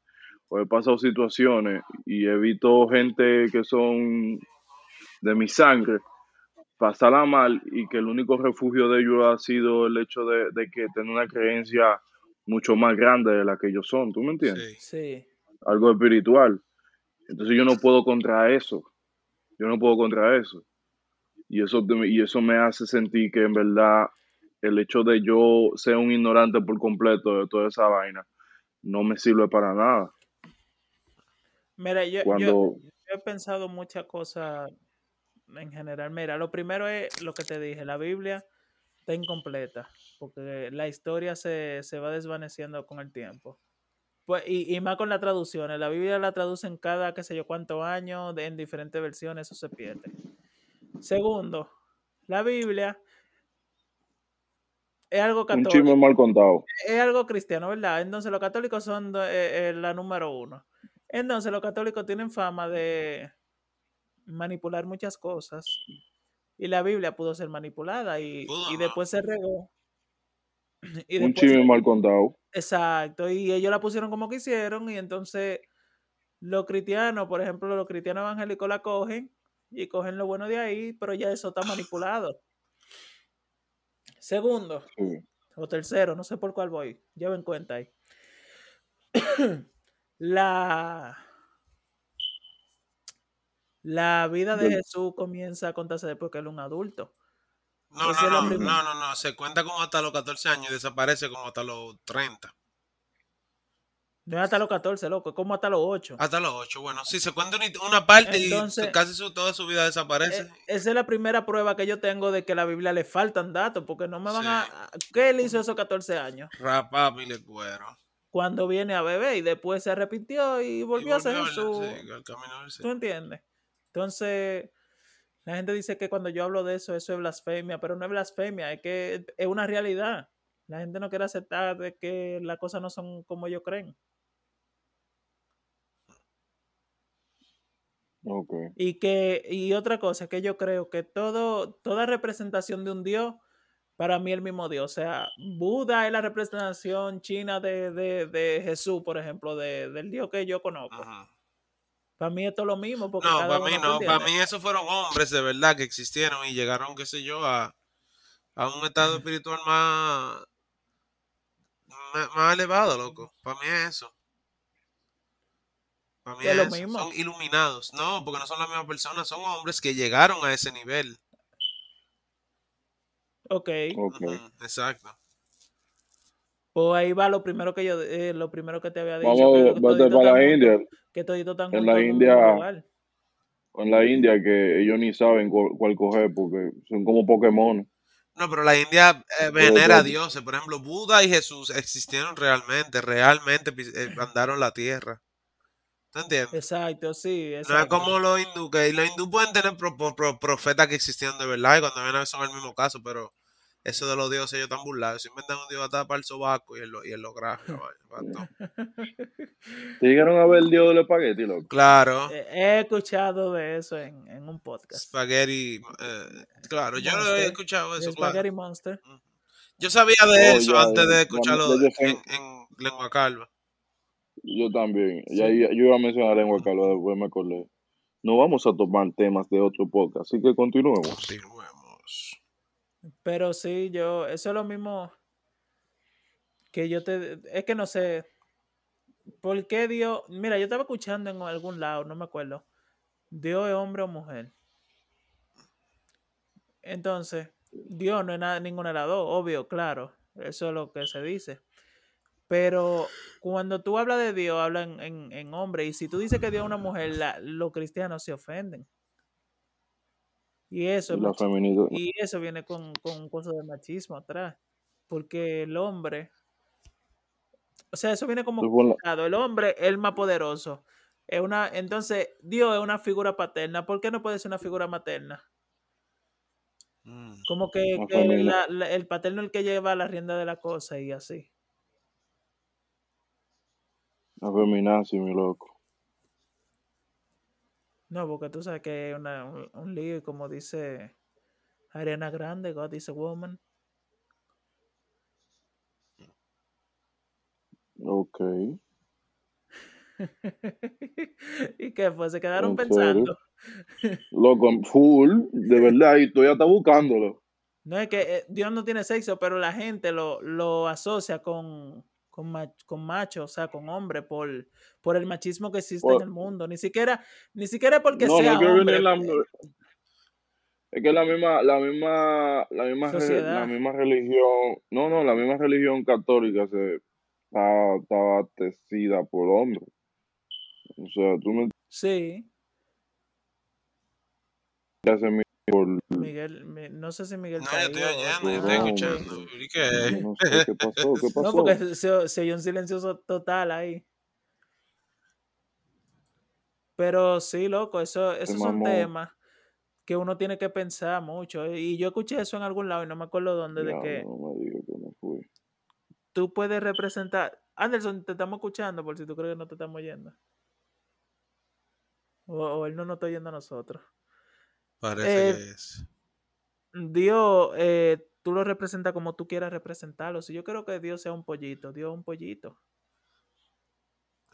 o he pasado situaciones y he visto gente que son de mi sangre pasarla mal y que el único refugio de ellos ha sido el hecho de, de que tienen una creencia mucho más grande de la que ellos son, ¿tú me entiendes? sí. sí. algo espiritual. Entonces yo no puedo contra eso. Yo no puedo contra eso. Y eso, y eso me hace sentir que en verdad el hecho de yo ser un ignorante por completo de toda esa vaina no me sirve para nada. Mira, yo, yo he pensado muchas cosas en general. Mira, lo primero es lo que te dije, la Biblia está incompleta, porque la historia se, se va desvaneciendo con el tiempo. Pues, y, y más con las traducciones. La Biblia la traducen cada, qué sé yo, cuántos años, de- en diferentes versiones, eso se pierde. Segundo, la Biblia es algo un católico chisme mal contado. es algo cristiano, ¿verdad? Entonces los católicos son eh, eh, la número uno. Entonces los católicos tienen fama de manipular muchas cosas. Y la Biblia pudo ser manipulada y, y después se regó. Y Un chisme mal contado. Exacto. Y ellos la pusieron como quisieron. Y entonces los cristianos, por ejemplo, los cristianos evangélicos la cogen y cogen lo bueno de ahí, pero ya eso está manipulado. Segundo, Sí. o tercero, no sé por cuál voy, lleven cuenta ahí. la, la vida de Jesús comienza a contarse después que él es un adulto. No, no, no, no, no, no, se cuenta como hasta los 14 años y desaparece como hasta los 30. No es hasta los 14, loco, es como hasta los 8. Hasta los 8, bueno, sí, se cuenta una, una parte Entonces, y casi su, toda su vida desaparece. Eh, esa es la primera prueba que yo tengo de que a la Biblia le faltan datos, porque no me van Sí. a... ¿Qué él hizo esos 14 años? Rapá, le cuero. Cuando viene a beber y después se arrepintió y Y volvió a ser Jesús. sí, ¿Tú entiendes? Entonces, la gente dice que cuando yo hablo de eso, eso es blasfemia, pero no es blasfemia, es que es una realidad. La gente no quiere aceptar de que las cosas no son como ellos creen. Ok. Y que, y otra cosa, que yo creo que todo, toda representación de un Dios, para mí es el mismo Dios. O sea, Buda es la representación china de, de, de Jesús, por ejemplo, de, del Dios que yo conozco. Ajá. Para mí es todo lo mismo, porque No, para mí uno, ¿tú no, para mí esos fueron hombres de verdad que existieron y llegaron, qué sé yo, a, a un estado espiritual más, más, más elevado, loco. Para mí es eso. Para mí Es es lo eso. mismo. Son iluminados. No, porque no son las mismas personas, son hombres que llegaron a ese nivel. Ok. Ok. Ujú, Exacto. Pues ahí va lo primero que yo, eh, lo primero que te había dicho. Vamos, que vete para la están India. que todito están En la India-. En la India que ellos ni saben cuál, cuál coger porque son como Pokémon. No, pero la India eh, venera a dioses. Por ejemplo, Buda y Jesús existieron realmente, realmente eh, andaron la tierra. ¿Te entiendes? Exacto, sí, No es exacto. como los hindú, que los hindú pueden tener pro- pro- pro- profetas que existieron de verdad y cuando vienen a son el mismo caso, pero eso de los dioses ellos están burlados. Se inventan un dios para el sobaco y él lo, y él lo graba. ¿Te llegaron a ver el dios del espagueti, loco? Claro. Eh, He escuchado de eso en, en un podcast. Spaghetti. eh, claro, yo no he escuchado de eso, Spaghetti claro. Monster. Yo sabía de Oh, eso ya, antes de escucharlo ya en, lengua calva. Yo también. Sí. Ya, ya- yo iba a mencionar lengua calva, después me acordé. No vamos a tomar temas de otro podcast, así que continuemos. Continuemos. Pero sí, yo, eso es lo mismo que yo te, es que no sé, ¿por qué Dios? Mira, yo estaba escuchando en algún lado, no me acuerdo, Dios es hombre o mujer. Entonces, Dios no es nada, ninguna de las dos, obvio, claro, eso es lo que se dice. Pero cuando tú hablas de Dios, hablas en, en- en hombre, y si tú dices que Dios es una mujer, la- los cristianos se ofenden. Y eso Y es la mach- feminidad. y eso viene con, con cosas de machismo atrás. Porque el hombre, o sea, eso viene como la-. El hombre es el más poderoso. Es una, entonces, Dios es una figura paterna. ¿Por qué no puede ser una figura materna? Mm. Como que, La que familia. la- la- el paterno es el que lleva la rienda de la cosa y así. La feminazi, mi loco. No, porque tú sabes que es una- un, un lío y como dice Ariana Grande, God is a woman. Ok. ¿Y qué fue? Se quedaron ¿En pensando. Loco, full, de verdad, y estoy hasta buscándolo. No es que eh, Dios no tiene sexo, pero la gente lo, lo asocia con, con, con macho, o sea, con hombre, por, por el machismo que existe Por- en el mundo. Ni siquiera, ni siquiera porque no, sea no es que hombre. la, es que la misma, la misma, la misma, Sociedad. la misma religión, no, no, la misma religión católica se está abastecida por hombres. O sea, tú me Sí, por Miguel, mi- no sé si Miguel No, está yo estoy oyendo, yo estoy escuchando. hombre. ¿Y qué? no sé qué pasó, qué pasó. No, porque se, se oyó un silencioso total ahí. Pero sí, loco, eso, esos son temas que uno tiene que pensar mucho. Y yo escuché eso en algún lado y no me acuerdo dónde, de Diablo, que no me digas que fui. tú puedes representar. Anderson, te estamos escuchando por si tú crees que no te estamos oyendo. O, o él no nos está oyendo a nosotros. Parece Eh, que es. Dios, eh, tú lo representas como tú quieras representarlo. Si yo creo que Dios sea un pollito, Dios es un pollito.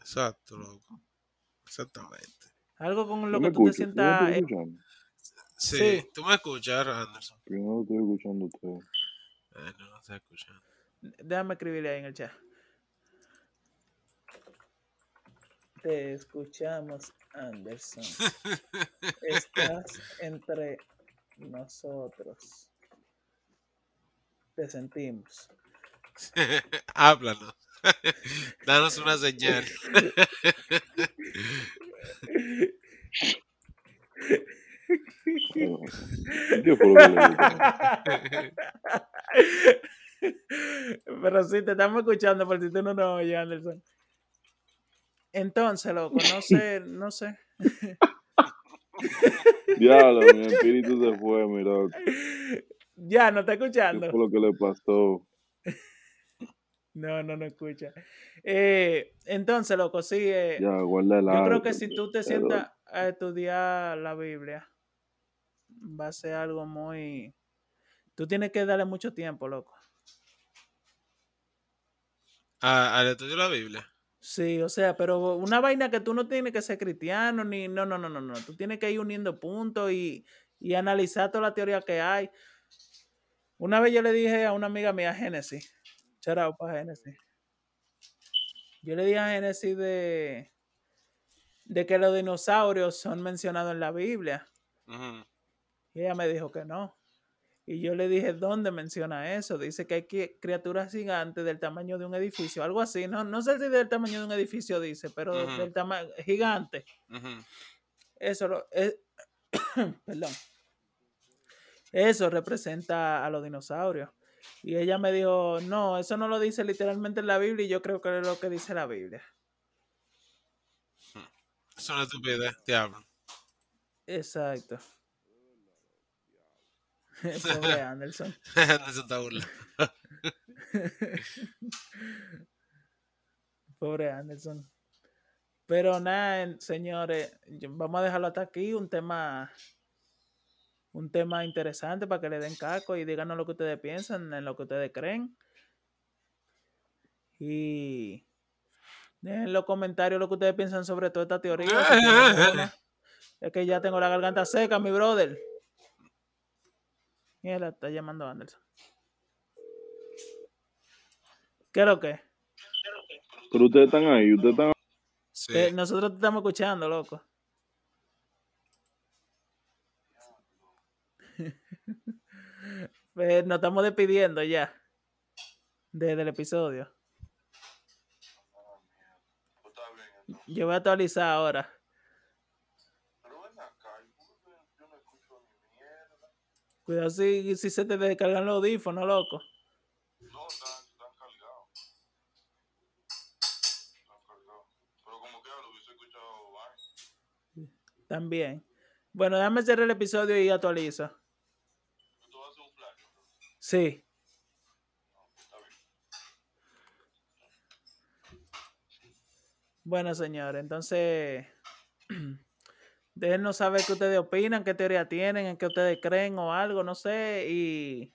Exacto, loco. Exactamente. Algo con ¿Tú lo que tú te sientas. eh? Sí, Sí. tú me escuchas, Anderson. Yo no lo estoy escuchando ustedes. Eh, no, no estoy escuchando. Déjame escribirle ahí en el chat. Te escuchamos, Anderson. Estás entre nosotros. Te sentimos. Háblanos. Danos una señal. Pero sí, te estamos escuchando por si tú no nos oyes, Anderson. Entonces, loco, no sé, no sé. Diablo, mi espíritu se fue, mi loco. Ya, no está ¿Qué escuchando. fue lo que le pasó? No, no, no escucha. Eh, entonces, loco, sí. eh, Ya, guarda el yo creo que si tú te sientas a estudiar la Biblia, va a ser algo muy. Tú tienes que darle mucho tiempo, loco. A- Al estudio de la Biblia. Sí, o sea, pero una vaina que tú no tienes que ser cristiano, ni. No, no, no, no, no. Tú tienes que ir uniendo puntos y, y analizar toda la teoría que hay. Una vez yo le dije a una amiga mía, Génesis, charao para Génesis. Yo le dije a Génesis de, de que los dinosaurios son mencionados en la Biblia. Y ella me dijo que no. Y yo le dije, ¿dónde menciona eso? Dice que hay que- criaturas gigantes del tamaño de un edificio, algo así. No, no sé si del tamaño de un edificio dice, pero del tamaño gigante. Eso lo, es, perdón. Eso representa a los dinosaurios. Y ella me dijo, no, eso no lo dice literalmente en la Biblia y yo creo que es lo que dice la Biblia. Es una estupidez, diablo. Exacto. Pobre Anderson. Eso está burla. Pobre Anderson. Pero nada, señores, vamos a dejarlo hasta aquí. Un tema, un tema interesante para que le den caco y díganos lo que ustedes piensan, en lo que ustedes creen. Y dejen en los comentarios lo que ustedes piensan sobre toda esta teoría. Es que ya tengo la garganta seca, mi brother. Mira, está llamando Anderson. ¿Qué es lo que? Pero ustedes están ahí, ustedes están Sí. Eh, nosotros te estamos escuchando, loco. Pues nos estamos despidiendo ya. Desde el episodio. Yo voy a actualizar ahora. Cuidado si, si se te descargan los audífonos, loco. No, están, están cargados. Están cargados. Pero como que lo hubiese escuchado vaina. También. Bueno, déjame cerrar el episodio y actualizo. Esto va a ser un flash. ¿no? Sí. Está bien. Bueno, señores, entonces déjenos saber qué ustedes opinan, qué teoría tienen, en qué ustedes creen o algo, no sé, y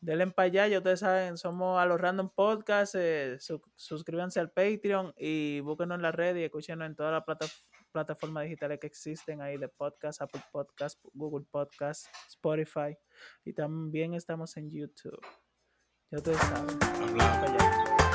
denle para allá, ya ustedes saben, somos a los Random Podcast, eh, su- suscríbanse al Patreon y búsquenos en la red y escúchenos en todas las plata- plataformas digitales que existen ahí de podcast, Apple Podcast, Google Podcast, Spotify y también estamos en YouTube. Ya ustedes saben. Hablamos.